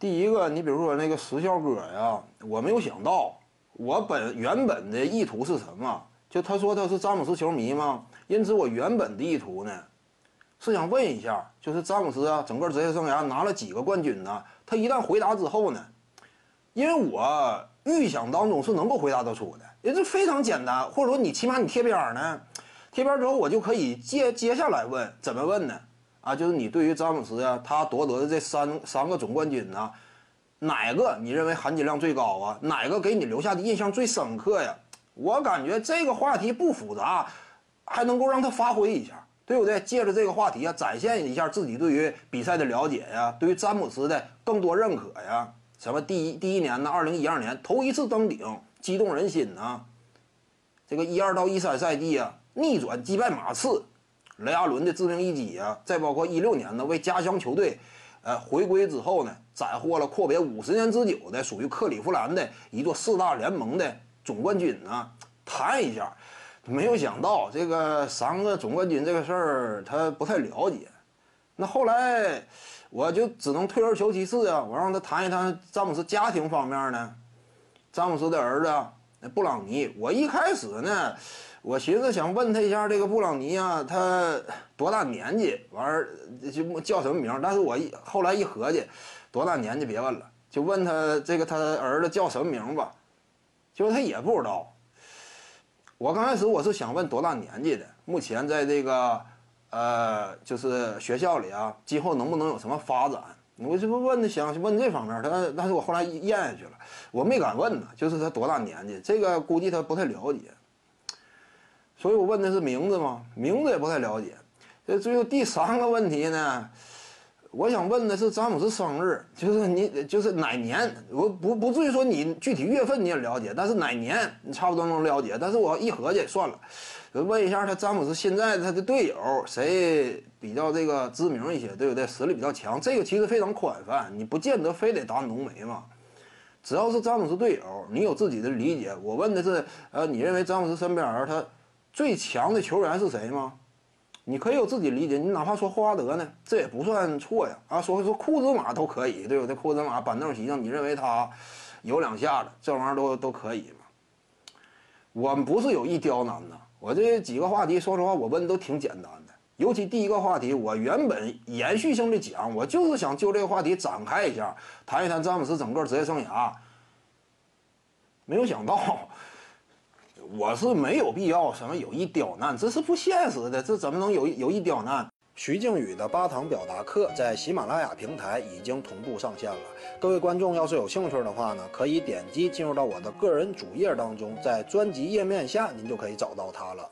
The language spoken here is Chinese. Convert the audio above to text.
第一个，你比如说那个石孝哥呀，我没有想到，我本原本的意图是什么？就他说他是詹姆斯球迷嘛，因此我原本的意图呢，是想问一下，就是詹姆斯啊，整个职业生涯拿了几个冠军呢？他一旦回答之后呢，因为我预想当中是能够回答得出的，也就非常简单，或者说你起码你贴边呢，贴边之后我就可以接接下来问，怎么问呢？啊，就是你对于詹姆斯呀，他夺得的这三三个总冠军呢，哪个你认为含金量最高啊？哪个给你留下的印象最深刻呀？我感觉这个话题不复杂，还能够让他发挥一下，对不对？借着这个话题啊，展现一下自己对于比赛的了解呀，对于詹姆斯的更多认可呀。什么第一第一年呢？二零一二年头一次登顶，激动人心呐。这个一二到一三赛季啊，逆转击败马刺。雷阿伦的致命一击啊，再包括一六年呢，为家乡球队，呃，回归之后呢，斩获了阔别五十年之久的属于克利夫兰的一座四大联盟的总冠军呢。谈一下，没有想到这个三个总冠军这个事儿他不太了解。那后来我就只能退而求其次啊，我让他谈一谈詹姆斯家庭方面呢。詹姆斯的儿子布朗尼，我一开始呢。我寻思想问他一下，这个布朗尼啊，他多大年纪？完儿就叫什么名？但是我一后来一合计，多大年纪别问了，就问他这个他儿子叫什么名吧。结果他也不知道。我刚开始我是想问多大年纪的，目前在这个呃，就是学校里啊，今后能不能有什么发展？我这不问他想问这方面，他但是我后来咽下去了，我没敢问呢，就是他多大年纪，这个估计他不太了解。所以我问的是名字吗？名字也不太了解。这最后第三个问题呢，我想问的是詹姆斯生日，就是你就是哪年？我不不至于说你具体月份你也了解，但是哪年你差不多能了解。但是我一合计算了，问一下他詹姆斯现在他的队友谁比较这个知名一些，对不对？实力比较强，这个其实非常宽泛，你不见得非得打浓眉嘛。只要是詹姆斯队友，你有自己的理解。我问的是，呃，你认为詹姆斯身边他？最强的球员是谁吗？你可以有自己理解，你哪怕说霍华德呢，这也不算错呀。啊，说说库兹马都可以，对不对？库兹马板凳席上，你认为他有两下子，这玩意儿都都可以嘛？我们不是有意刁难的，我这几个话题，说实话，我问的都挺简单的。尤其第一个话题，我原本延续性的讲，我就是想就这个话题展开一下，谈一谈詹姆斯整个职业生涯。没有想到。我是没有必要什么有意刁难，这是不现实的，这怎么能有有意刁难？徐静宇的八堂表达课在喜马拉雅平台已经同步上线了，各位观众要是有兴趣的话呢，可以点击进入到我的个人主页当中，在专辑页面下您就可以找到它了。